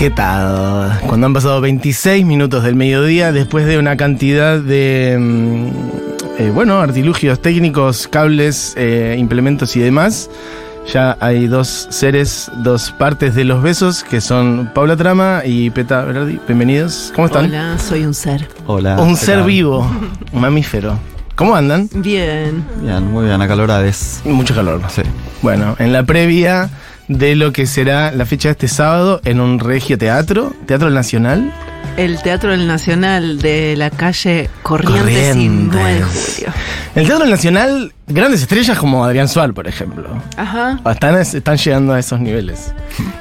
¿Qué tal? Cuando han pasado 26 minutos del mediodía, después de una cantidad de, mm, eh, bueno, artilugios técnicos, cables, eh, implementos y demás, ya hay dos seres, dos partes de los besos, que son Paula Trama y Peta Berardi. Bienvenidos. ¿Cómo están? Hola, soy un ser. Hola. Un ¿qué ser tal? vivo, un mamífero. ¿Cómo andan? Bien. Bien, muy bien, acalorades. Mucho calor. Sí. Bueno, en la previa de lo que será la fecha de este sábado en un regio teatro, Teatro Nacional. El Teatro del Nacional de la calle Corrientes, y 9 de julio. El Teatro Nacional, grandes estrellas como Adrián Suárez, por ejemplo. Ajá. Están, están llegando a esos niveles.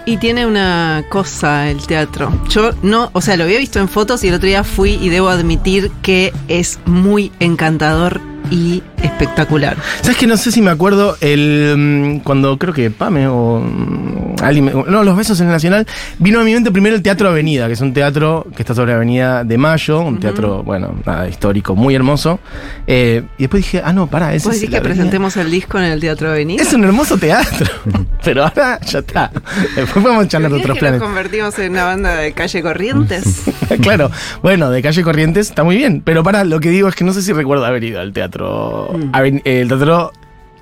Y tiene una cosa el teatro. Yo no, o sea, lo había visto en fotos y el otro día fui y debo admitir que es muy encantador y espectacular. ¿Sabes que No sé si me acuerdo el mm, cuando creo que Pame o mm, alguien me- no, los besos en el Nacional, vino a mi mente primero el Teatro Avenida, que es un teatro que está sobre Avenida de Mayo, un teatro, bueno, nada, histórico, muy hermoso. Eh, y después dije, ah, no, pará, ese ¿Vos es la que avenida. presentemos el disco en el Teatro Avenida? Es un hermoso teatro, pero ahora ya está. Después podemos charlar de ¿Crees otros que planes. nos convertimos en una banda de calle Corrientes? claro, bueno, de calle Corrientes está muy bien, pero para lo que digo es que no sé si recuerdo haber ido al teatro, Mm. aven- el teatro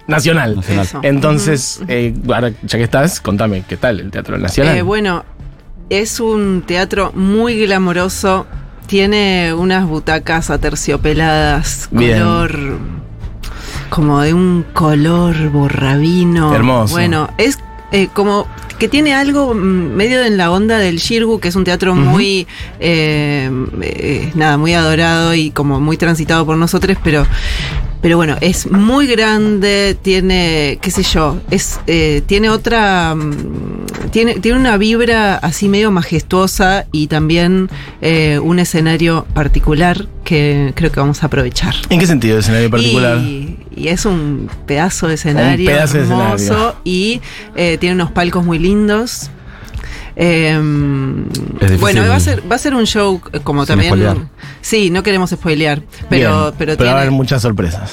nacional. Entonces, eh, ahora ya que estás, contame, ¿qué tal el teatro nacional? Eh, bueno, es un teatro muy glamoroso. Tiene unas butacas aterciopeladas, Bien. color. como de un color borrabino. Hermoso. Bueno, es eh, como que tiene algo mm, medio en la onda del Shirgu, que es un teatro muy. eh, eh, nada, muy adorado y como muy transitado por nosotros, pero. Pero bueno, es muy grande, tiene, qué sé yo, es, eh, tiene otra, mm, tiene, tiene una vibra así medio majestuosa y también eh, un escenario particular que creo que vamos a aprovechar. ¿En qué sentido escenario particular? Y, y es un pedazo de escenario pedazo de hermoso escenario. y eh, tiene unos palcos muy lindos. Eh, bueno, va a ser va a ser un show eh, como Sin también spoilear. sí, no queremos spoilear, pero Bien, pero, va a tiene- haber muchas sorpresas.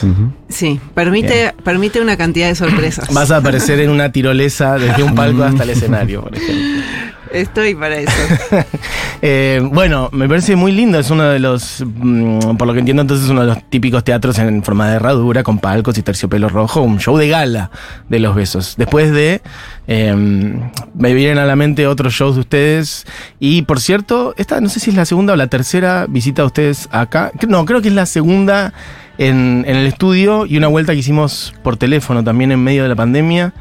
Sí, permite permite una cantidad de sorpresas. Vas a aparecer en una tirolesa desde un palco hasta el escenario, por ejemplo. Estoy para eso. Eh, bueno, me parece muy lindo. Es uno de los, mm, por lo que entiendo, entonces uno de los típicos teatros en forma de herradura, con palcos y terciopelo rojo, un show de gala de los besos. Después de, eh, me vienen a la mente otros shows de ustedes. Y por cierto, esta no sé si es la segunda o la tercera visita de ustedes acá. No, creo que es la segunda en, en el estudio y una vuelta que hicimos por teléfono también en medio de la pandemia.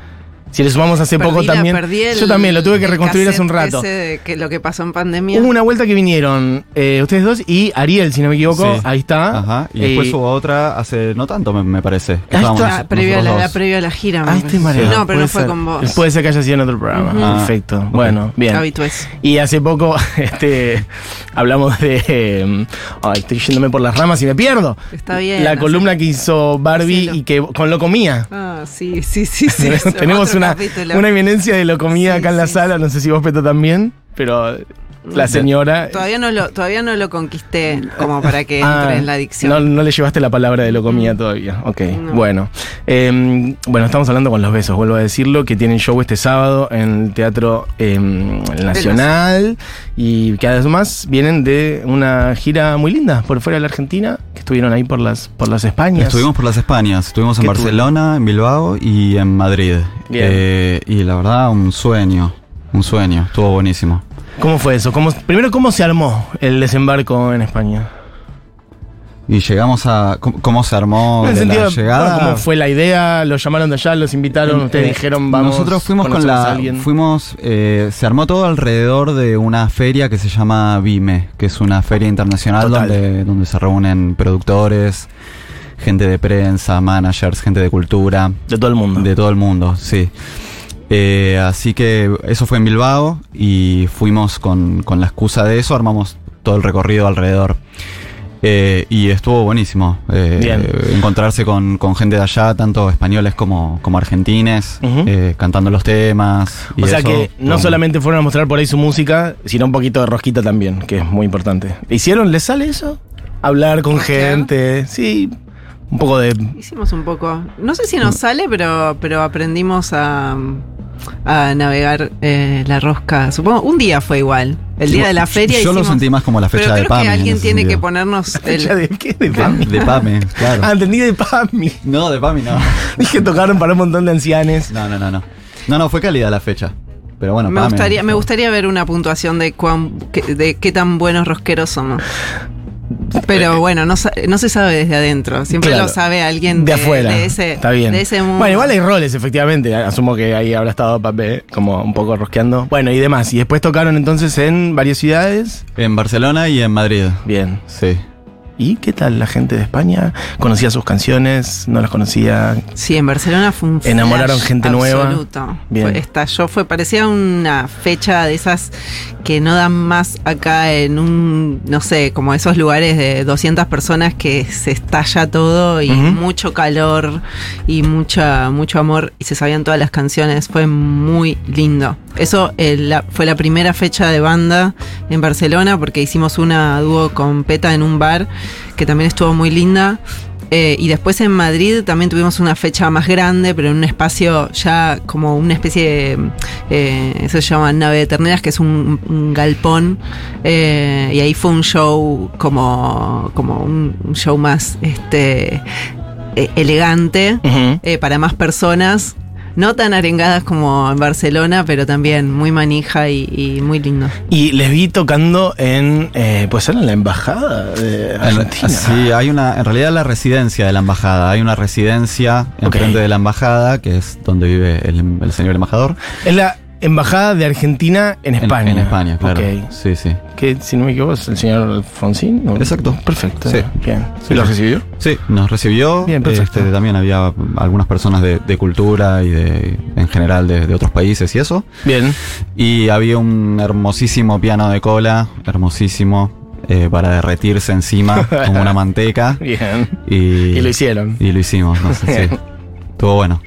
Si le sumamos hace Perdí poco la- también. perdí el- Yo también lo tuve que reconstruir hace un rato. ese de que lo que pasó en pandemia. Hubo una vuelta que vinieron eh, ustedes dos y Ariel, si no me equivoco, Sí. ahí está. Ajá. Y después Eh, hubo otra hace no tanto, me, me parece. que Ah, estábamos está. Ah, previo a la, la dos. previo a la gira. Ah, mareado. No, pero no fue ser. con vos. Puede ser que haya sido en otro programa. Ah, Perfecto. ok. Bueno, bien. Habitués. Y hace poco este, hablamos de. eh, ay, estoy yéndome por las ramas y me pierdo. Está bien. La columna que hizo Barbie y que con lo comía. Ah, sí, sí, sí, sí. Tenemos Otro una, una eminencia de lo comía Sí, acá en la sí, sala. No sé si vos, Peto, también. Pero la señora. Todavía no lo, todavía no lo conquisté como para que entre Ah, en la adicción. No, no le llevaste la palabra de lo comía todavía. Ok, No. bueno. Eh, bueno, estamos hablando con los besos, vuelvo a decirlo, que tienen show este sábado en el Teatro eh, Nacional y que además vienen de una gira muy linda por fuera de la Argentina, estuvieron ahí por las, por las Españas. Estuvimos por las Españas, estuvimos en ¿Qué Barcelona, en Bilbao y en Madrid. Eh, y la verdad, un sueño, un sueño, estuvo buenísimo. ¿Cómo fue eso? ¿Cómo, primero, ¿cómo se armó el desembarco en España? Y llegamos a... ¿Cómo, cómo se armó en el de sentido, la llegada? ¿cómo fue la idea? ¿Los llamaron de allá? ¿Los invitaron? ¿Ustedes Eh, dijeron vamos? Nosotros fuimos con la. alguien"? Fuimos. eh, se armó todo alrededor de una feria que se llama Vime, que es una feria internacional Total. donde, donde se reúnen productores, gente de prensa, managers, gente de cultura, De todo el mundo. de todo el mundo, sí. Eh, así que eso fue en Bilbao y fuimos con, con la excusa de eso, armamos todo el recorrido alrededor. Eh, y estuvo buenísimo eh, Bien. encontrarse con, con gente de allá, tanto españoles como, como argentines, eh, cantando los temas. y O sea eso, que no solamente fueron a mostrar por ahí su música, sino un poquito de rosquita también, que es muy importante. ¿Hicieron? ¿Les sale eso? Hablar con gente, sí, un poco de... Hicimos un poco. No sé si nos sale, pero, pero aprendimos a, a navegar eh, la rosca. Supongo, un día fue igual. El día de la feria. Yo lo sentí más como la fecha pero de PAMI. que en alguien tiene que ponernos el, ¿Fecha de qué? De PAMI. De PAMI, claro. Ah, entendí de PAMI. No, de PAMI no. Dije tocaron para un montón de ancianes. No, no, no, no. No, no, fue cálida la fecha. Pero bueno, me PAMI. gustaría, me gustaría ver una puntuación de cuán, que- de qué tan buenos rosqueros somos. Pero bueno, no, no se sabe desde adentro. Siempre Claro. lo sabe alguien de, afuera. de ese, Está bien. de ese mundo. Bueno, igual hay roles, efectivamente. Asumo que ahí habrá estado Papé como un poco rosqueando. Bueno, y demás. Y después tocaron entonces en varias ciudades. En Barcelona y en Madrid. Bien. Sí. ¿Y qué tal la gente de España? ¿Conocía sus canciones? ¿No las conocía? Sí, en Barcelona fue un Enamoraron gente nueva. absoluto. Bien. Fue- estalló, fue, parecía una fecha de esas que no dan más acá en un, no sé, como esos lugares de 200 personas que se estalla todo y mucho calor y mucha, mucho amor y se sabían todas las canciones. Fue muy lindo. Eso eh, la- fue la primera fecha de banda en Barcelona porque hicimos una dúo con Peta en un bar que también estuvo muy linda. Eh, y después en Madrid también tuvimos una fecha más grande, pero en un espacio ya como una especie de. eh, eso se llama Nave de Terneras, que es un, un galpón. eh, y ahí fue un show como, como un, un show más este, eh, elegante para más personas. No tan arengadas como en Barcelona, pero también muy manija y, y muy lindo. Y les vi tocando en. Eh, pues era en la embajada de Argentina. Sí, hay una, en realidad la residencia de la embajada. Hay una residencia enfrente de la embajada, que es donde vive el, el señor embajador. Es la embajada de Argentina en España. En, España, claro. Sí, sí. Que si no me equivoco es el señor Alfonsín. ¿no? Exacto. Perfecto. Sí. Bien. Sí, ¿Y lo sí. recibió? Sí, nos recibió. Bien, perfecto. Este, también había algunas personas de, de cultura y de en general de, de otros países y eso. Bien. Y había un hermosísimo piano de cola, hermosísimo, eh, para derretirse encima como una manteca. Bien. Y, Y lo hicieron. Y lo hicimos, no sé Bien. si. Estuvo bueno.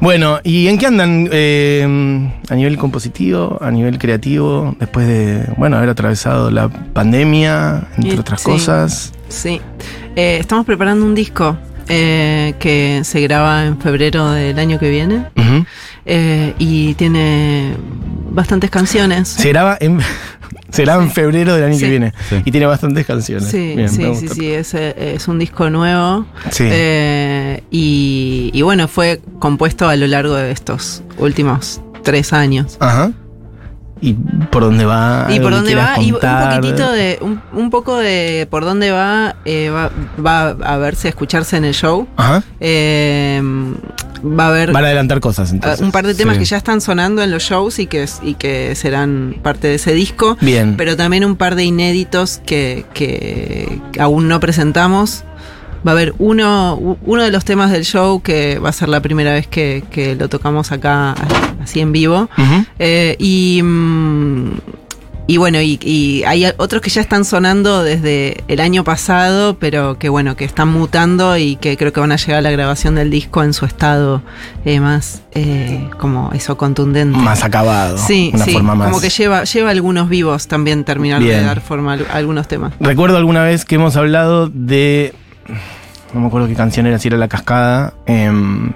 Bueno, ¿y en qué andan eh, a nivel compositivo, a nivel creativo, después de, bueno, haber atravesado la pandemia, entre otras sí. cosas? Sí. Eh, estamos preparando un disco eh, que se graba en febrero del año que viene. Eh, y tiene bastantes canciones. Se graba en, se graba en febrero del año Sí. que viene. Sí. Y tiene bastantes canciones. Sí, Bien, sí, sí, sí, es, es un disco nuevo. Sí. Eh, y, y bueno, fue compuesto a lo largo de estos últimos tres años. Ajá. ¿Y por dónde va? Y ¿Algo por dónde va, y un poquitito de, un, un poco de por dónde va, eh, va, va a verse, a escucharse en el show. Ajá. Eh, va a haber Van a adelantar cosas entonces. uh, un par de temas sí. que ya están sonando en los shows y que, y que serán parte de ese disco. Bien. Pero también un par de inéditos que, que aún no presentamos. Va a haber uno, uno de los temas del show que va a ser la primera vez que, que lo tocamos acá así en vivo. Eh, y, mm, y bueno, y, y hay otros que ya están sonando desde el año pasado, pero que bueno, que están mutando y que creo que van a llegar a la grabación del disco en su estado eh, más eh, como eso contundente. Más acabado. Sí, Una sí, forma más. como que lleva, lleva algunos vivos también terminar de dar forma a algunos temas. Recuerdo alguna vez que hemos hablado de. No me acuerdo qué canción era, si era La Cascada. em,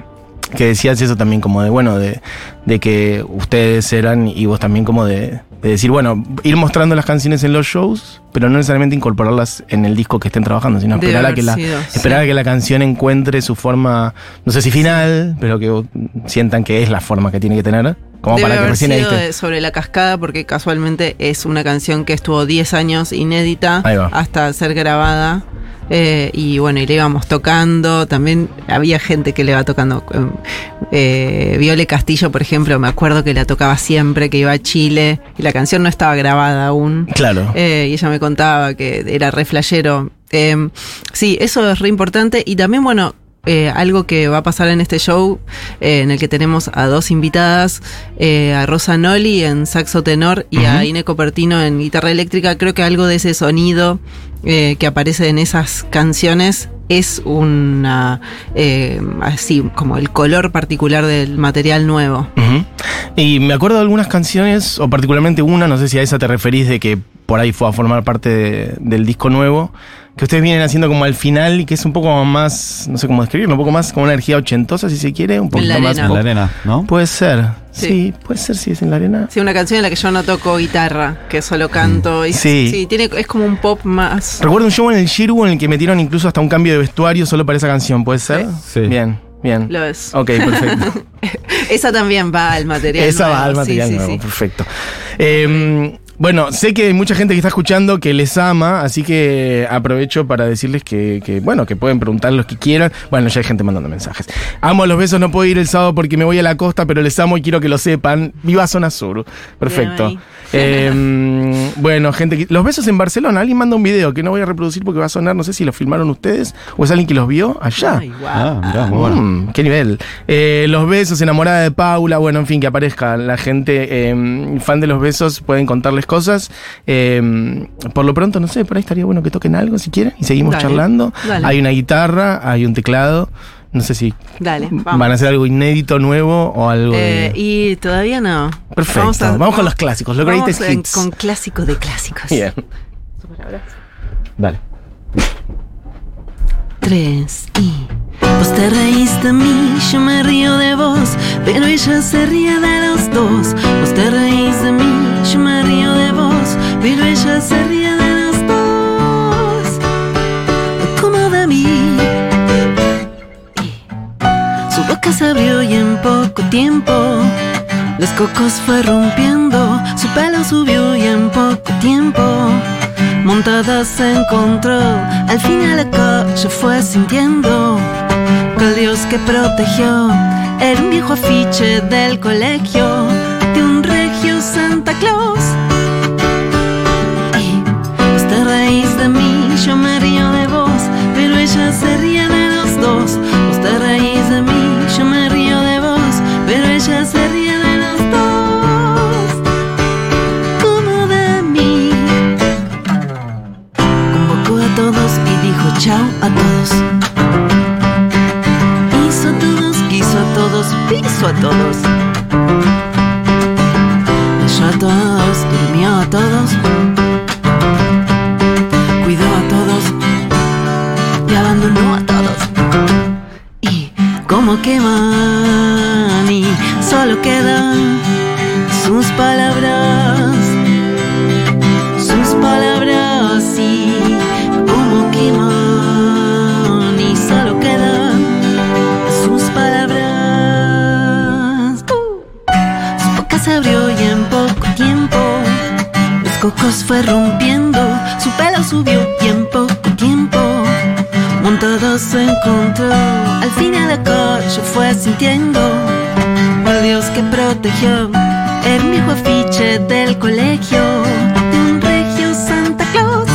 que decías eso también, como de, bueno, de, de que ustedes eran y vos también, como de, de decir, bueno, ir mostrando las canciones en los shows, pero no necesariamente incorporarlas en el disco que estén trabajando, sino Debe esperar a que la, sido, esperar sí. a que la canción encuentre su forma, no sé si final, pero que sientan que es la forma que tiene que tener, como Debe para que haber recién sido edite. sobre la cascada porque casualmente es una canción que estuvo 10 años inédita va. hasta ser grabada. Eh, y bueno, y le íbamos tocando. También había gente que le iba tocando. eh, eh, Viole Castillo, por ejemplo, me acuerdo que la tocaba siempre, que iba a Chile y la canción no estaba grabada aún. Claro. Eh, y ella me contaba que era re flashero. Eh, sí, eso es re importante. Y también, bueno, eh, algo que va a pasar en este show, eh, en el que tenemos a dos invitadas, eh, a Rosa Noli en saxo tenor y a. Ine Copertino en guitarra eléctrica. Creo que algo de ese sonido eh, que aparece en esas canciones es una, eh, así como el color particular del material nuevo. Y me acuerdo de algunas canciones, o particularmente una, no sé si a esa te referís de que por ahí fue a formar parte de- del disco nuevo, que ustedes vienen haciendo como al final y que es un poco más, no sé cómo describirlo, un poco más como una energía ochentosa, si se quiere, un poquito más. En la arena, ¿no? Puede ser, sí. Sí. puede ser si es en la arena. Sí, una canción en la que yo no toco guitarra, que solo canto. Y Sí. tiene, es como un pop más. Recuerdo un show en el Shirwu en el que metieron incluso hasta un cambio de vestuario solo para esa canción, ¿puede ser? Sí. Bien, bien. Lo es. Ok, perfecto. Esa también va al material. Esa va al sí, material sí, nuevo, sí. perfecto. Eh, bueno, sé que hay mucha gente que está escuchando que les ama, así que aprovecho para decirles que, que, bueno, que pueden preguntar los que quieran. Bueno, ya hay gente mandando mensajes. Amo los besos, no puedo ir el sábado porque me voy a la costa, pero les amo y quiero que lo sepan. Viva Zona Sur. Perfecto. Eh, bueno, gente, los besos en Barcelona. Alguien manda un video que no voy a reproducir porque va a sonar, no sé si lo filmaron ustedes o es alguien que los vio allá. Ay, guau. Ah, mirá, muy bueno. Mm, qué nivel. Eh, los besos, enamorada de Paula, bueno, en fin, que aparezca la gente eh, fan de los besos, pueden contarles cosas. Eh, por lo pronto, no sé, por ahí estaría bueno que toquen algo si quieren y seguimos Dale, charlando. dale. Hay una guitarra, hay un teclado. No sé si Dale, vamos. van a hacer algo inédito, nuevo o algo Eh, de... y todavía no. Perfecto. Vamos, con los clásicos, los vamos greatest en- hits. Con clásicos de clásicos. Bien. Dale. Tres y. Vos te reís de mí, yo me río de vos, pero ella se ríe de los dos. Vos te reís de mí, yo me río pero ella se ríe de los dos. Como de mí. Su boca se abrió y en poco tiempo los cocos fue rompiendo, su pelo subió y en poco tiempo montada se encontró. Al final la calle fue sintiendo que el Dios que protegió era un viejo afiche del colegio de un regio Santa Claus. Yo me río de vos, pero ella se ríe de los dos. Vos te reís de mí, yo me río de vos, pero ella se ríe de los dos. Como de mí. Convocó a todos y dijo chao a todos. Hizo a todos, quiso a todos, piso a todos. Cayó a todos, durmió a todos. Como queman y solo quedan sus palabras sus palabras y como queman y solo quedan sus palabras. Su boca se abrió y en poco tiempo los cocos fue rompiendo, su pelo subió tiempo montado se encontró. Al fin la calle fue sintiendo al Dios que protegió el viejo afiche del colegio de un regio Santa Claus.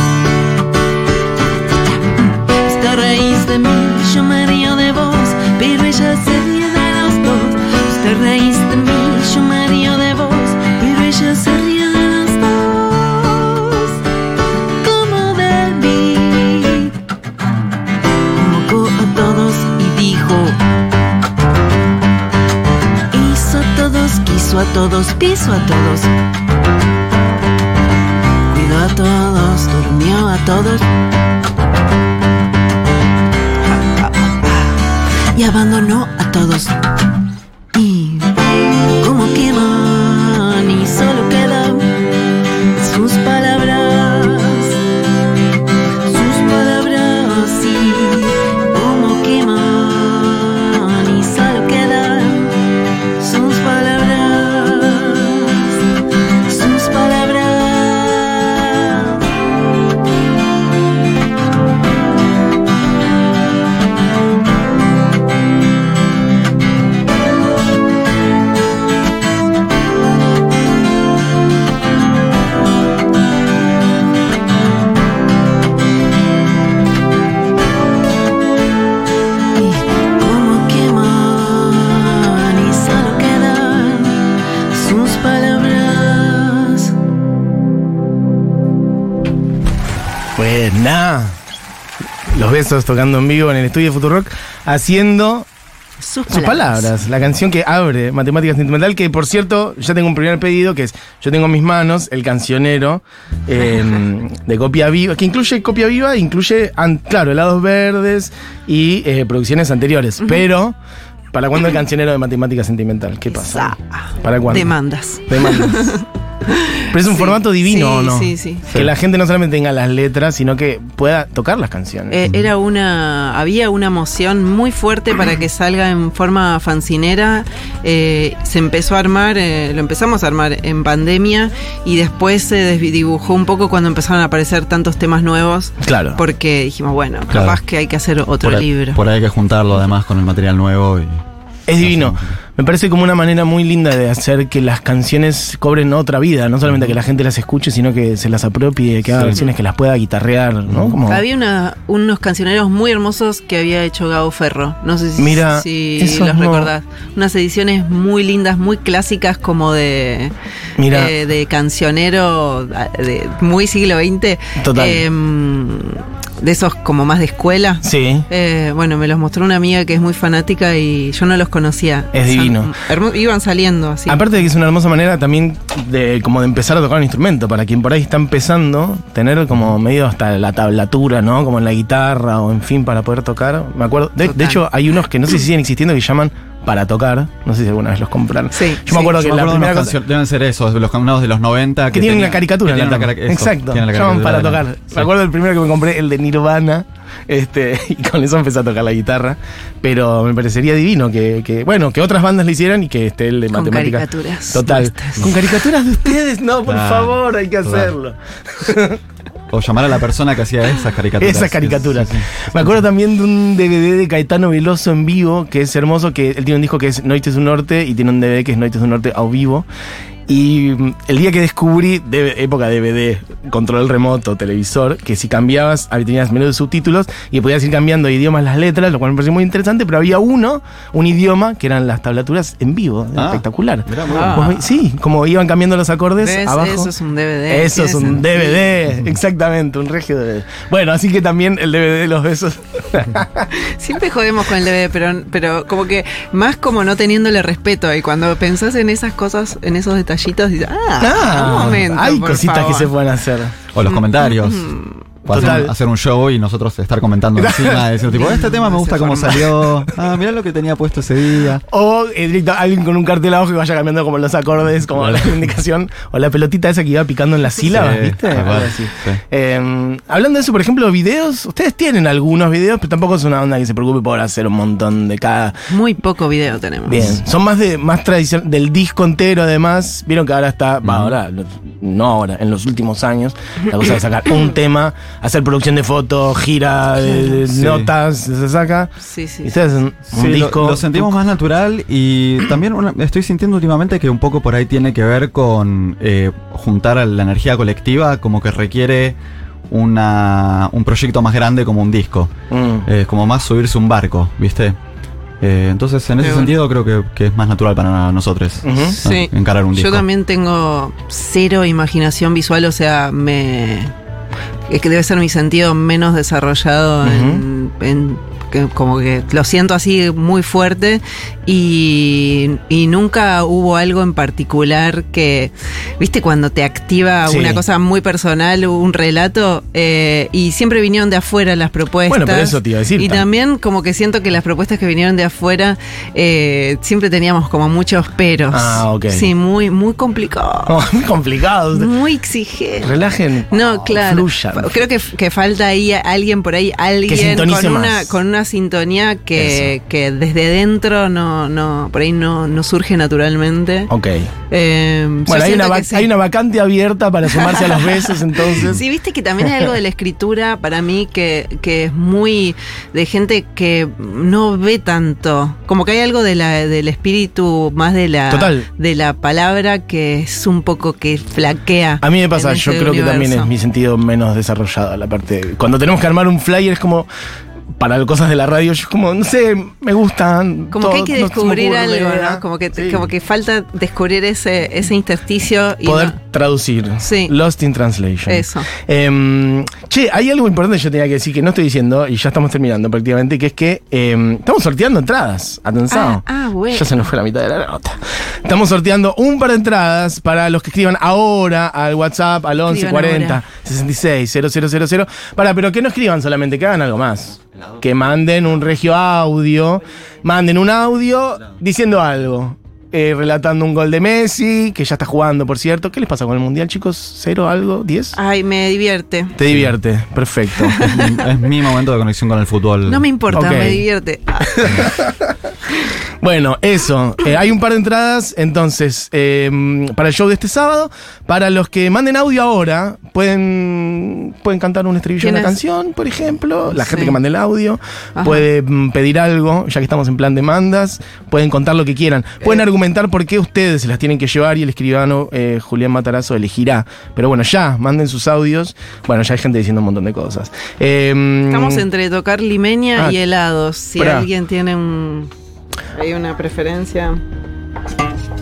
Te reís de mí, yo me todos, piso a todos. Cuidó a todos, durmió a todos. Y abandonó a todos. Besos tocando en vivo en el estudio de Futurock, haciendo Sus Sus palabras, la canción que abre Matemática Sentimental, que por cierto, ya tengo un primer pedido, que es, yo tengo en mis manos el cancionero eh, de Copia Viva, que incluye Copia Viva, incluye, claro, helados verdes y eh, producciones anteriores, pero ¿para cuándo el cancionero de Matemática Sentimental? ¿Qué pasa? ¿Para cuándo? Demandas. Demandas. Pero es un Sí, formato divino, sí, ¿o no? sí, sí. Que la gente no solamente tenga las letras, sino que pueda tocar las canciones. Eh, era una, había una moción muy fuerte para que salga en forma fancinera. Eh, se empezó a armar, eh, lo empezamos a armar en pandemia y después se desdibujó un poco cuando empezaron a aparecer tantos temas nuevos. claro. Porque dijimos, bueno, Claro. capaz que hay que hacer otro por, ahí, libro. por ahí hay que juntarlo además con el material nuevo y Es divino. Me parece como una manera muy linda de hacer que las canciones cobren otra vida. No solamente que la gente las escuche, sino que se las apropie, que haga Sí. versiones que las pueda guitarrear, ¿no? Como, Había una- unos cancioneros muy hermosos que había hecho Gabo Ferro. No sé si, Mira, si los no. recordás. Unas ediciones muy lindas, muy clásicas, como de, Mira. eh, de cancionero de muy siglo XX. Total. Em, de esos como más de escuela. Sí. Eh, bueno, me los mostró una amiga que es muy fanática y yo no los conocía. Es Son divino. iban saliendo así. Aparte de que es una hermosa manera también de como de empezar a tocar un instrumento, para quien por ahí está empezando, tener como medio hasta la tablatura, ¿no? Como en la guitarra o en fin, para poder tocar. Me acuerdo, de, de hecho hay unos que no sé si siguen existiendo que llaman para tocar, no sé si alguna vez los compraron. Sí, Yo me sí. acuerdo Yo que me la acuerdo primera canciones- deben ser esos, los unos de los 90 que tienen tenía- una caricatura, que la eso, Exacto. tienen la Llaman para caricatura tocar. la- Me acuerdo del primero que me compré, el de Nirvana, este, y con eso empecé a tocar la guitarra. Pero me parecería divino que, que, bueno, que otras bandas lo hicieran y que esté el de Con matemáticas. caricaturas Total. Con caricaturas de ustedes, no, por favor, hay que claro. hacerlo. O llamar a la persona que hacía esas caricaturas. Esas caricaturas. Sí, sí. Me acuerdo también de un DVD de Caetano Veloso en vivo, que es hermoso, que él tiene un disco que es Noites du Norte y tiene un DVD que es Noites du Norte a vivo. Y mm, el día que descubrí, de, época DVD, control remoto, televisor, que si cambiabas, ahí tenías menú de subtítulos y podías ir cambiando de idiomas las letras, lo cual me pareció muy interesante, pero había uno, un idioma, que eran las tablaturas en vivo, Ah, espectacular. Ah. Sí, como iban cambiando los acordes ¿Ves? abajo. Eso es un DVD. Eso es un sentido. DVD, exactamente, un regio DVD. Bueno, así que también el DVD de los besos. Siempre jodemos con el DVD, pero, pero como que más como no teniéndole respeto. Y cuando pensás en esas cosas, en esos detallitos, ah, un momento. hay por cositas favor. que se pueden hacer. O los comentarios. Hacer, hacer un show y nosotros estar comentando encima, decir tipo, este tema me gusta cómo salió. Ah, mirá lo que tenía puesto ese día. O eh, directo, alguien con un cartel abajo que vaya cambiando como los acordes, como la indicación. O la pelotita esa que iba picando en las sílabas, Sí, ¿viste? sí. Eh, hablando de eso, por ejemplo, videos. Ustedes tienen algunos videos, pero tampoco es una onda que se preocupe por hacer un montón de cada. Muy poco video tenemos. Bien, son más de más tradición del disco entero además. Vieron que ahora está, va, ahora, no ahora, en los últimos años, la cosa de sacar un tema, hacer producción de fotos, gira de, de Sí. notas, se saca. Sí, sí. Y ustedes un, un Sí, lo- disco. Lo, sentimos más natural y también una- estoy sintiendo últimamente que un poco por ahí tiene que ver con eh, juntar a la energía colectiva, como que requiere una, un proyecto más grande como un disco. Mm. Es como más subirse un barco, ¿viste? Eh, entonces, en ese bueno. sentido, creo que, que es más natural para nosotros. Sí. encarar un disco. Yo también tengo cero imaginación visual, o sea, me. Es que debe ser mi sentido menos desarrollado en, como que lo siento así muy fuerte y, y nunca hubo algo en particular que, viste, cuando te activa Sí. una cosa muy personal, un relato, eh, y siempre vinieron de afuera las propuestas. Bueno, pero eso te iba a decir, Y tam- también como que siento que las propuestas que vinieron de afuera eh, siempre teníamos como muchos peros. Ah, ok. Sí, muy, muy complicado. Oh, muy complicado. Muy exigente. Relajen. No, claro. Fluyan. Creo que, que falta ahí alguien por ahí, alguien con una, con una sintonía que, que desde dentro no, no, por ahí no, no surge naturalmente. Ok. Eh, Bueno, hay una, que vac- sí. hay una vacante abierta para sumarse a los besos, entonces. Sí, viste que también hay algo de la escritura para mí que, que es muy de gente que no ve tanto. Como que hay algo de la, del espíritu más de la, Total. de la palabra que es un poco que flaquea. A mí me pasa, yo ese creo que también es mi sentido menos desarrollado la parte. Cuando tenemos que armar un flyer es como. Para cosas de la radio, yo como, no sé, me gustan. Como todo- que hay que descubrir algo. ¿no? Como que, Sí. como que falta descubrir ese, ese intersticio y Poder no- traducir. Sí. Lost in Translation. Eso. Em, che, hay algo importante que yo tenía que decir que no estoy diciendo y ya estamos terminando prácticamente, que es que em, estamos sorteando entradas. Atención. Ah, ah, bueno. Ya se nos fue la mitad de la nota. Estamos sorteando un par de entradas para los que escriban ahora al WhatsApp al 11 Escriban 40 ahora. 66 000. Para, pero que no escriban solamente, que hagan algo más. Que manden un regio audio, manden un audio diciendo algo. Eh, relatando un gol de Messi, que ya está jugando, por cierto. ¿Qué les pasa con el Mundial, chicos? ¿Cero, algo? ¿Diez? Ay, me divierte. Te divierte, perfecto. es mi momento de conexión con el fútbol. No me importa, me divierte. Ah, Bueno, eso. Eh, hay un par de entradas, entonces, eh, para el show de este sábado. Para los que manden audio ahora, pueden, pueden cantar un estribillo de una canción, por ejemplo. La gente Sí. que mande el audio Ajá. puede mm, pedir algo, ya que estamos en plan demandas. Pueden contar lo que quieran. Pueden argumentar por qué ustedes se las tienen que llevar y el escribano eh, Julián Matarazo elegirá. Pero bueno, ya, manden sus audios. Bueno, ya hay gente diciendo un montón de cosas. Eh, Estamos entre tocar limeña Ah, y helados. Si pará. alguien tiene un. Hay una preferencia.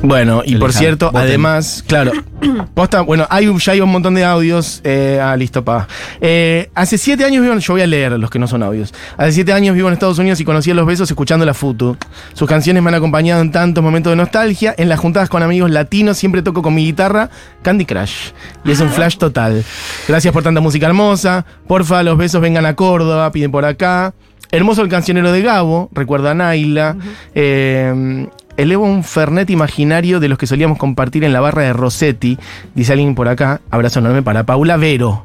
Bueno, y por cierto, voten. además, claro, posta, bueno, hay un- ya hay un montón de audios. Eh, ah, listo, pa. Eh, hace siete años vivo en, yo voy a leer los que no son audios. Hace siete años vivo en Estados Unidos y conocí a los besos escuchando la Futu. Sus canciones me han acompañado en tantos momentos de nostalgia. En las juntadas con amigos latinos siempre toco con mi guitarra Candy Crush. Y es un flash total. Gracias por tanta música hermosa. Porfa, los besos vengan a Córdoba, piden por acá. Hermoso el cancionero de Gabo, recuerda a Naila. Eh, elevo un fernet imaginario de los que solíamos compartir en la barra de Rossetti. Dice alguien por acá. Abrazo enorme para Paula Vero.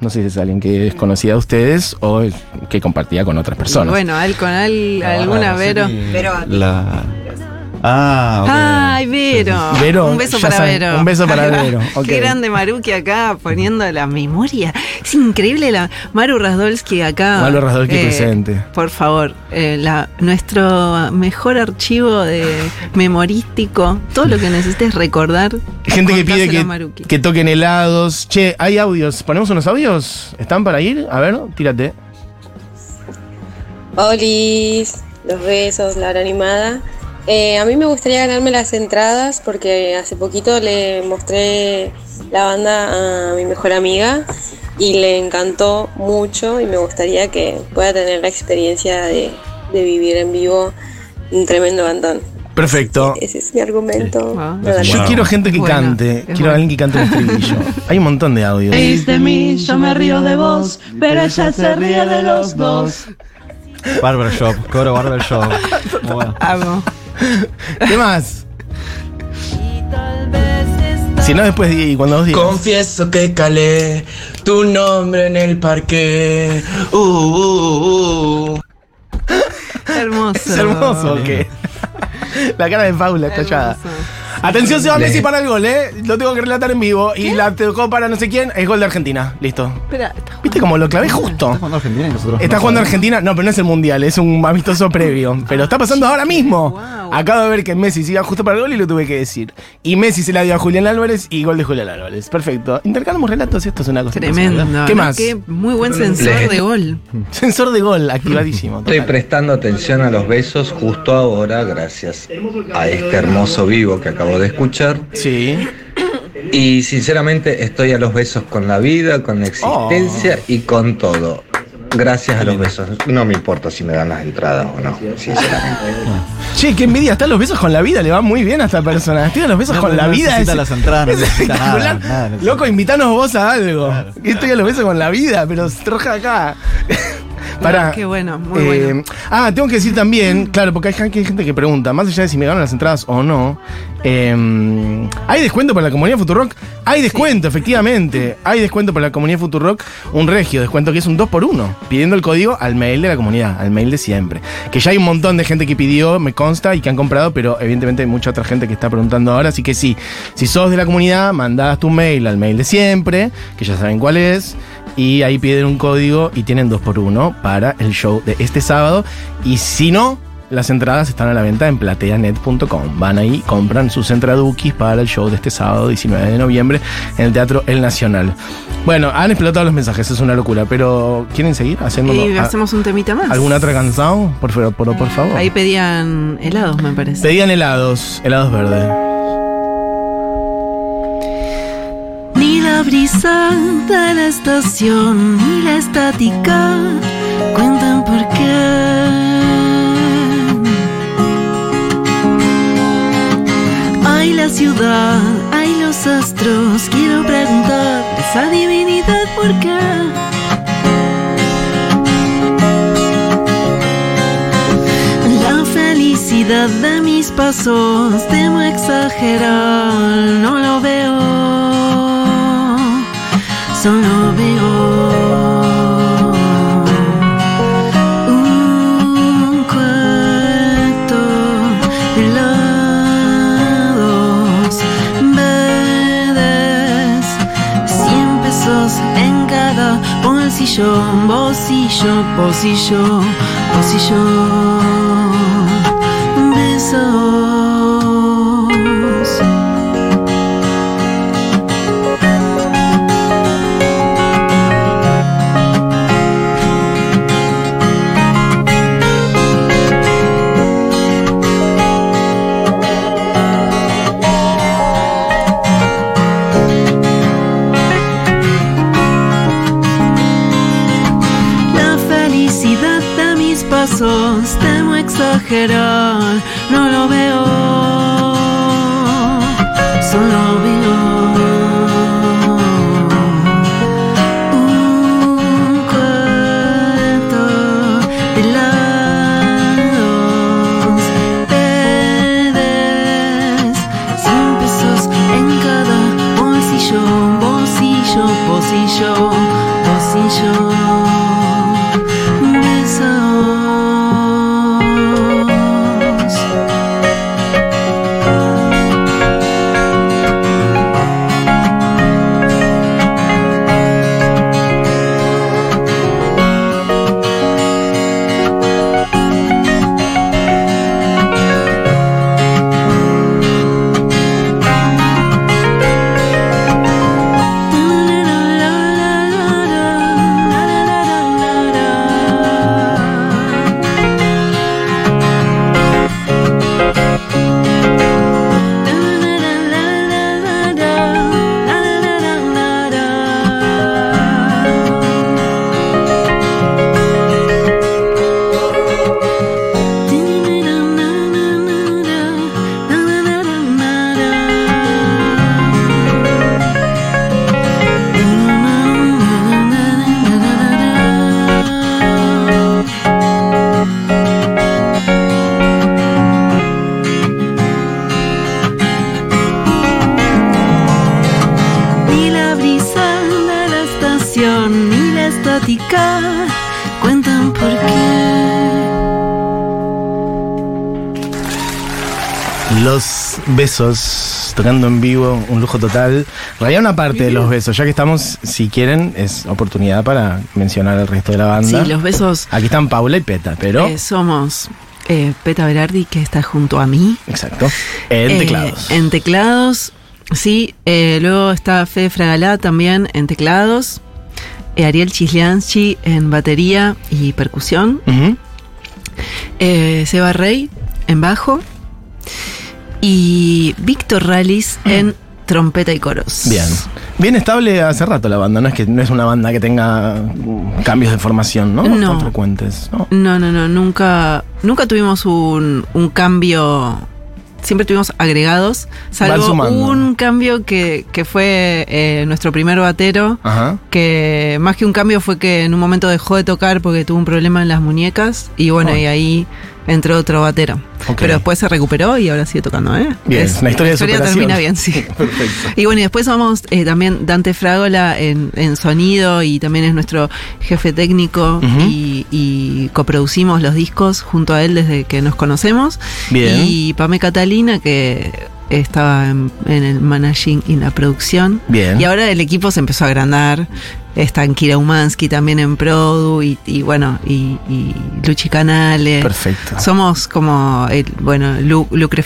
No sé si es alguien que es conocida de ustedes o que compartía con otras personas. Bueno, él con él, La alguna Vero. sí. Vero. La... Ah, ok. Ay, Vero. Vero, un beso para saben, Vero. un beso para. Vero, ok. Qué grande Maruki acá poniendo la memoria. Es increíble la Maru Rasdolski acá. Maru Rasdolski presente. Por favor, eh, la, nuestro mejor archivo de memorístico, todo lo que necesites recordar. Gente que pide que, que toquen helados. Che, hay audios. ¿Ponemos unos audios? ¿Están para ir? A ver, tírate. Olis, los besos, la hora animada. Eh, a mí me gustaría ganarme las entradas porque hace poquito le mostré la banda a mi mejor amiga y le encantó mucho y me gustaría que pueda tener la experiencia de, de vivir en vivo un tremendo bandón. Perfecto. Ese es mi argumento. Wow. Yo Wow. quiero gente que Bueno, cante. Quiero bueno. alguien que cante el estribillo. Hay un montón de audios. Reís de mí, yo me río de vos, pero ella se ríe de los dos. Barbershop, coro Barbershop. Muy bueno. Amo. ¿Qué más? Si no, después di- cuando vos digas. Confieso que calé tu nombre en el parque. Uh, uh, uh. Hermoso. Es hermoso, ¿o qué? La cara de Paula está echada. Hermoso. Atención, se va Messi para el gol, ¿eh? Lo tengo que relatar en vivo. Y la tocó para no sé quién. Es gol de Argentina. Listo. Espera, ¿Viste cómo lo clavé justo? ¿Está jugando Argentina y nosotros Está no jugando sabemos? Argentina, no, pero no es el mundial, es un amistoso previo. Pero está pasando ahora mismo. Wow. Acabo de ver que Messi se iba justo para el gol y lo tuve que decir. Y Messi se la dio a Julián Álvarez y gol de Julián Álvarez. Perfecto. Intercalamos relatos y esto es una cosa. Tremendo. ¿Qué ¿no? más? Qué muy buen sensor de gol. Sensor de gol activadísimo. Estoy prestando atención a los besos justo ahora gracias a este hermoso vivo que acabo de escuchar. Sí. Y sinceramente estoy a los besos con la vida, con la existencia y con todo. Gracias a los besos. No me importa si me dan las entradas o no, sinceramente. Che, qué envidia. Está a los besos con la vida. Le va muy bien a esta persona. Estoy a los besos No, con no la vida. es- las entradas, no es necesita nada, espectacular. nada necesita. Loco, invitanos vos a algo. Estoy a los besos con la vida, pero troja acá. Para. No, qué bueno, muy bueno. Ah, tengo que decir también, claro, porque hay gen- hay gente que pregunta, más allá de si me ganan las entradas o no, eh, ¿hay descuento para la comunidad Futurock? Hay descuento, efectivamente. Hay descuento para la comunidad Futurock, un regio descuento que es un 2x1, pidiendo el código al mail de la comunidad, al mail de siempre. Que ya hay un montón de gente que pidió, me consta, y que han comprado, pero evidentemente hay mucha otra gente que está preguntando ahora, así que sí, si sos de la comunidad, mandás tu mail al mail de siempre, que ya saben cuál es. Y ahí piden un código y tienen 2x1 para el show de este sábado. Y si no, las entradas están a la venta en plateanet.com. Van ahí, compran sus entradukis para el show de este sábado 19 de noviembre en el Teatro El Nacional. Bueno, han explotado los mensajes, es una locura, pero ¿quieren seguir haciendo Y hacemos un temita más. alguna otra canción? Por, favor, por, por favor. Ahí pedían helados, me parece. Pedían helados, helados verdes. De la estación, ni la estática cuentan por qué. Hay la ciudad, hay los astros, quiero preguntar esa divinidad por qué. La felicidad de mis pasos, temo exagerar, no lo veo, solo veo un cuento de helados verdes, cien pesos en cada bolsillo, bolsillo, bolsillo, bolsillo. Besos tocando en vivo, un lujo total. Realidad una parte de los besos, ya que estamos, si quieren, es oportunidad para mencionar al resto de la banda. Sí, los besos Aquí están Paula y Peta, pero... eh, somos eh, Peta Berardi, que está junto a mí. Exacto. En Eh, teclados. En teclados, sí. luego está Fede Fragalá también en teclados. Ariel Chislianchi en batería y percusión. Eh, Seba Rey en bajo. Y Víctor Ralis en trompeta y coros. Bien. Bien estable hace rato la banda, no es que no es una banda que tenga mm, cambios de formación, ¿no? No. Tan frecuentes, ¿no? No, no, no, nunca, nunca tuvimos un, un cambio. Siempre tuvimos agregados, salvo un cambio que, que fue eh, nuestro primer batero, Ajá. que más que un cambio fue que en un momento dejó de tocar porque tuvo un problema en las muñecas y bueno, Oh. y ahí entró otro batero. Pero después se recuperó y ahora sigue tocando, ¿eh? Bien, Es- una historia de superación. termina bien, sí. Perfecto. Y bueno, y después somos eh, también Dante Frágola en, en sonido y también es nuestro jefe técnico y coproducimos los discos junto a él desde que nos conocemos. Bien. Y Pame Catalina, que estaba en, en el managing y la producción. Bien. Y ahora el equipo se empezó a agrandar. Están Kira Umansky también en Produ y, y bueno, y, y Luchi Canale. Perfecto. Somos como, el, bueno, Lu- Lucre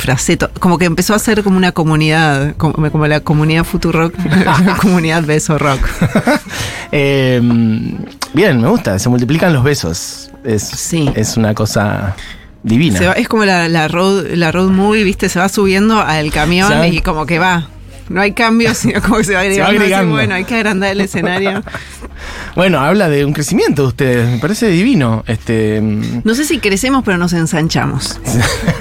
como que empezó a ser como una comunidad, como, como la comunidad Futurock, la comunidad Beso Rock. Eh, bien, me gusta. Se multiplican los besos. Es, Sí. es una cosa divina. Se va- es como la, la road, la road movie, viste, se va subiendo al camión y como que va. No hay cambios, sino como que se va Se va agregando. así, agregando. bueno, hay que agrandar el escenario. Bueno, habla de un crecimiento de ustedes. Me parece divino. Este. mm, No sé si crecemos, pero nos ensanchamos.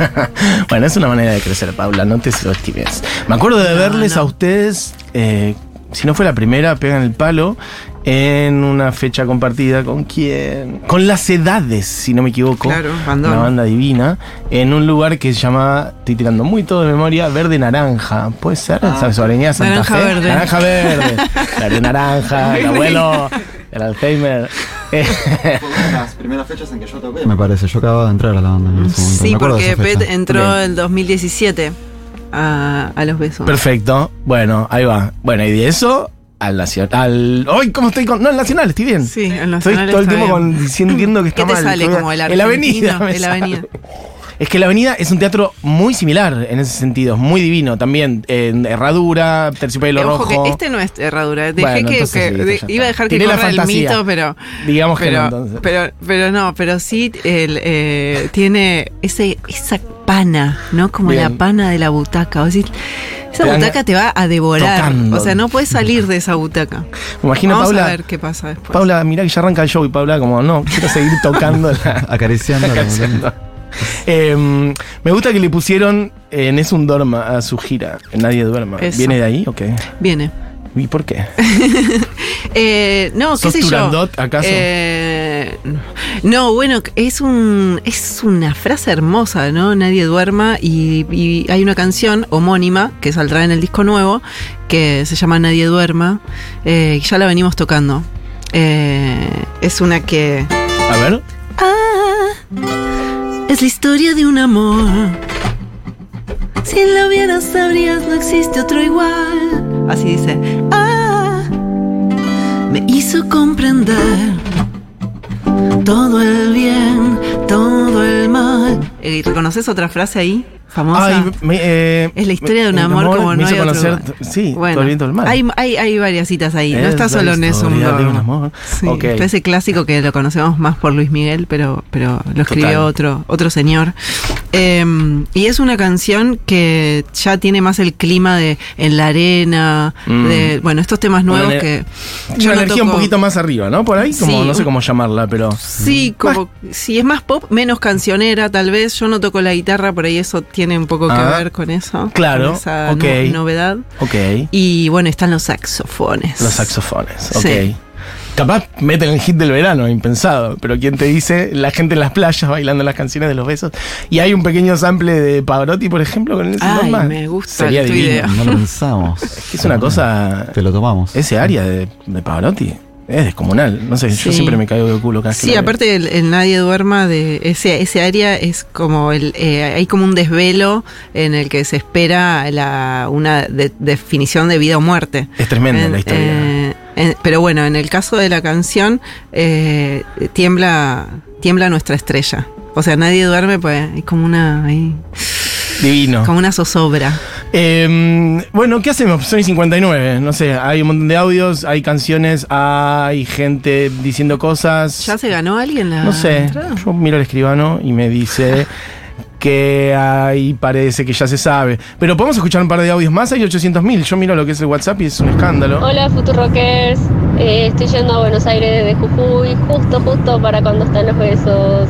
bueno, es una manera de crecer, Paula, no te subestimes. Me acuerdo de No, verles no. a ustedes, eh, si no fue la primera, pegan el palo, en una fecha compartida con quién. Con las edades, si no me equivoco. Claro, bandón. Una banda divina. En un lugar que se llama, estoy tirando muy todo de memoria, Verde Naranja. ¿Puede ser? ¿Sabes? Avenida Santa Naranja Fe. verde. Naranja verde. Verde naranja, el abuelo, el Alzheimer. Fue una de las primeras fechas en que yo toqué, me parece. Yo acababa de entrar a la banda en ese momento. Sí, Me acuerdo de porque. Pet entró en 2017 a, a los besos. Perfecto. Bueno, ahí va. Bueno, y de eso al nacional. ¡Ay, cómo estoy con.! No, el nacional, estoy bien. Sí, el Estoy nacional todo el tiempo bien. con, sintiendo que está ¿Qué te mal. sale Estoy- como el En la avenida. sale. avenida. Es que la avenida es un teatro muy similar en ese sentido, es muy divino también. En herradura, terciopelo Eh, Ojo rojo. que este no es herradura. Dejé Bueno, que, que- sí, iba a dejar que Tiré la corra el mito, pero Digamos que pero, no, entonces. pero pero no, pero sí el, eh, tiene ese esa pana, ¿no? Como Bien. la pana de la butaca. O sea, esa Te butaca te va a devorar. tocando. O sea, no puedes salir de esa butaca. Me imagino Vamos Paula. a ver qué pasa después. Paula, mirá que ya arranca el show y Paula, como no, quiero seguir tocando la. Acariciando la. Eh, me gusta que le pusieron en Es un Dorma a su gira. Nadie Duerma. Eso. ¿Viene de ahí o qué? Viene. ¿Y por qué? Eh, no, qué ¿Sos sé yo. Acaso? Eh, no, bueno, es un es una frase hermosa, ¿no? Nadie duerma y, y hay una canción homónima que saldrá en el disco nuevo que se llama Nadie duerma eh, y ya la venimos tocando. Eh, es una que A ver. Ah, es la historia de un amor. Si lo vieras sabrías no existe otro igual. Así dice. Ah, me hizo comprender todo el bien, todo el mal. ¿Reconoces otra frase ahí? Famosa. Ay, me- eh, es la historia de un amor, como no hay conocer. Sí, Bueno, todo el mal. Hay, hay, hay varias citas ahí. no Es está solo en eso. un amor. Sí, está ese clásico que lo conocemos más por Luis Miguel, pero, pero lo escribió Total. otro, otro señor. Eh, y es una canción que ya tiene más el clima de en la arena, Mm. de bueno, estos temas nuevos que Una yo no energía un poquito más arriba, ¿no? Por ahí, como Sí. no sé cómo llamarla, pero. Sí, como si es más pop, menos cancionera, tal vez. Yo no toco la guitarra, por ahí eso tiene un poco que Ah. ver con eso. Claro, con esa no- novedad. Ok. Y bueno, están los saxofones. Los saxofones, ok. Sí. Capaz meten el hit del verano, impensado. Pero ¿quién te dice? La gente en las playas bailando las canciones de los besos. Y hay un pequeño sample de Pavarotti, por ejemplo, con el Ay, me gusta Sería tu divino. idea. No lo pensamos. Es una cosa. Te lo tomamos. Ese área de, de Pavarotti es descomunal. No sé, yo siempre me caigo de culo que Sí, aparte el, el Nadie Duerma de ese, ese área es como el eh, hay como un desvelo en el que se espera la, una de- definición de vida o muerte. Es tremenda En- la historia. eh, en- pero bueno, en el caso de la canción eh, tiembla tiembla nuestra estrella. O sea, nadie duerme, pues hay como una hay Divino. como una zozobra. Eh, bueno, ¿qué hacemos? Soy 59, no sé, hay un montón de audios, hay canciones, hay gente diciendo cosas. ¿Ya se ganó alguien la No sé, entrada? yo miro al escribano y me dice que ahí parece que ya se sabe. Pero podemos escuchar un par de audios más, hay 800.000. Yo miro lo que es el WhatsApp y es un escándalo. Hola Futurockers, eh, estoy yendo a Buenos Aires desde Jujuy, justo, justo para cuando están los besos.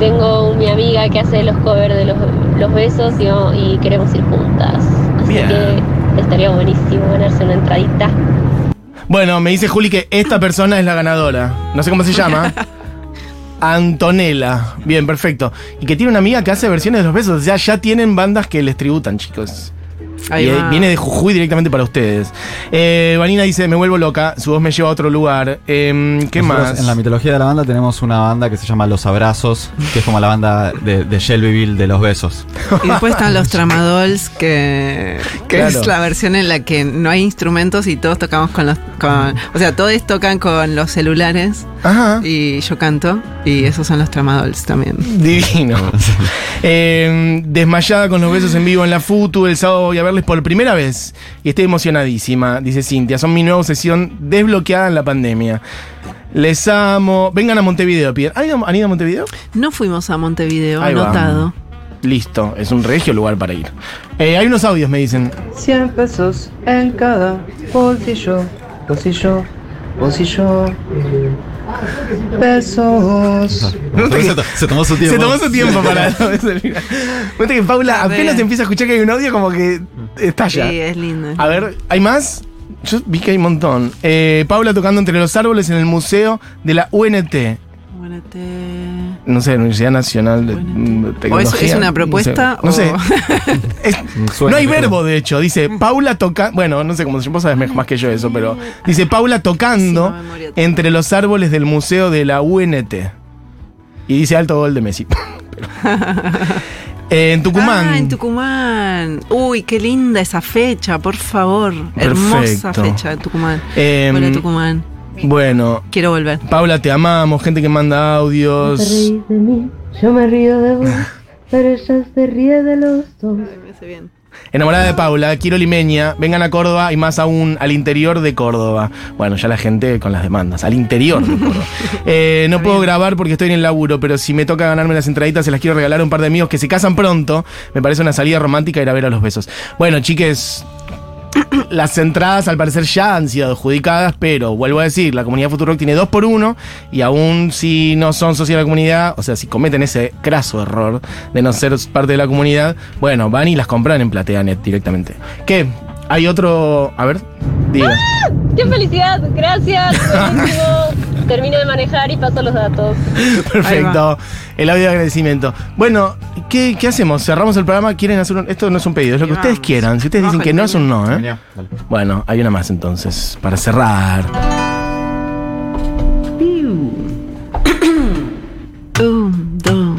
Tengo mi amiga que hace los covers de los, los besos y, y queremos ir juntas. Así Bien. que estaría buenísimo ganarse una entradita. Bueno, me dice Juli que esta persona es la ganadora. No sé cómo se llama. Antonella. Bien, perfecto. Y que tiene una amiga que hace versiones de los besos. O sea, ya tienen bandas que les tributan, chicos. Ahí y va. viene de Jujuy directamente para ustedes. Eh, Vanina dice, me vuelvo loca, su voz me lleva a otro lugar. Em, ¿Qué Nosotros más? En la mitología de la banda tenemos una banda que se llama Los Abrazos, que es como la banda de, de Shelbyville de los besos. Y después están los Tramadolls, que, que Claro. es la versión en la que no hay instrumentos y todos tocamos con los. Con, o sea, todos tocan con los celulares Ajá. y yo canto. Y esos son los Tramadolls también. Divino. Eh, desmayada con los besos en vivo en la FUTU. El sábado voy a verles por primera vez. Y estoy emocionadísima, dice Cintia. Son mi nueva obsesión desbloqueada en la pandemia. Les amo. Vengan a Montevideo, piden. ¿Han ido, han ido a Montevideo? No fuimos a Montevideo, Ahí va. anotado. Listo, es un regio lugar para ir. Eh, hay unos audios, me dicen. 100 pesos en cada bolsillo, bolsillo, bolsillo. Pesos. se, to- se tomó su tiempo. Se tomó su tiempo para Cuenta que Paula apenas empieza a escuchar que hay un audio como que estalla. Sí, es lindo. A ver, ¿hay más? Yo vi que hay un montón. Eh, Paula tocando entre los árboles en el museo de la UNT. Bueno, te- No sé, Universidad Nacional de mm, ¿O Tecnología. es, una propuesta? No sé. No, o- sé. Es- Suena no hay verbo, de hecho. Dice Paula tocando. Bueno, no sé cómo se vos sabes más que yo eso, pero. Dice Paula tocando entre los árboles del museo de la UNT. Y dice alto gol de Messi. Pero- Eh, en Tucumán. Ah, en Tucumán. Uy, qué linda esa fecha, por favor. Hermosa fecha de Tucumán. Hola, Tucumán. Bueno, Quiero volver. Paula, te amamos. Gente que manda audios. de mí, yo me río de vos, pero ella se ríe de los dos. Me hace bien. Enamorada de Paula, quiero limeña, vengan a Córdoba y más aún al interior de Córdoba. Bueno, ya la gente con las demandas, al interior de Córdoba. Eh, no puedo grabar porque estoy en el laburo, pero si me toca ganarme las entraditas, se las quiero regalar a un par de amigos que se casan pronto. Me parece una salida romántica ir a ver a los besos. Bueno, chiques. Las entradas al parecer ya han sido adjudicadas, pero vuelvo a decir, la comunidad Futurock tiene dos por uno y aún si no son socios de la comunidad, o sea, si cometen ese craso error de no ser parte de la comunidad, bueno, van y las compran en PlateaNet directamente. ¿Qué? ¿Hay otro? A ver, diga. ¡Qué felicidad! Gracias. Termino de manejar y paso los datos. Perfecto. El audio de agradecimiento. Bueno, ¿qué, qué hacemos? ¿Cerramos el programa? ¿Quieren hacer un.? Esto no es un pedido, es lo que ustedes quieran. Si ustedes dicen que no, es un no, ¿eh? Bueno, hay una más entonces, para cerrar. Un, dos,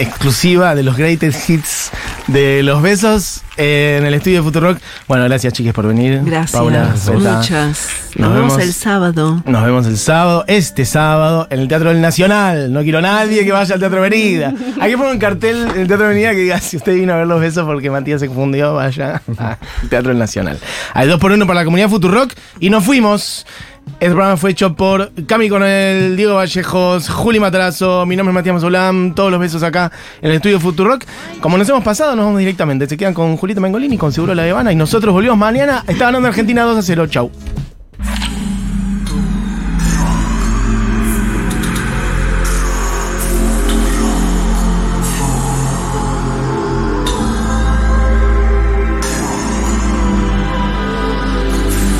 exclusiva de los greatest hits de los besos en el estudio de Futurock. Bueno, gracias chiques por venir. Gracias, Paula, muchas. Nos Nos vemos vemos. el sábado. Nos vemos el sábado, este sábado, en el Teatro del Nacional. No quiero a nadie que vaya al Teatro Avenida. Hay que poner un cartel en el Teatro Avenida que diga, si usted vino a ver los besos porque Matías se confundió, vaya al Teatro del Nacional. Hay dos por uno para la comunidad Futurock y nos fuimos. Este programa fue hecho por Cami Coronel, Diego Vallejos, Juli Matarazo, mi nombre es Matías Mazolam, todos los besos acá en el estudio Futurock. Como nos hemos pasado, nos vamos directamente. Se quedan con Julita Mengolini, con Seguro La Habana y nosotros volvemos mañana. Está ganando Argentina 2 a 0. Chau.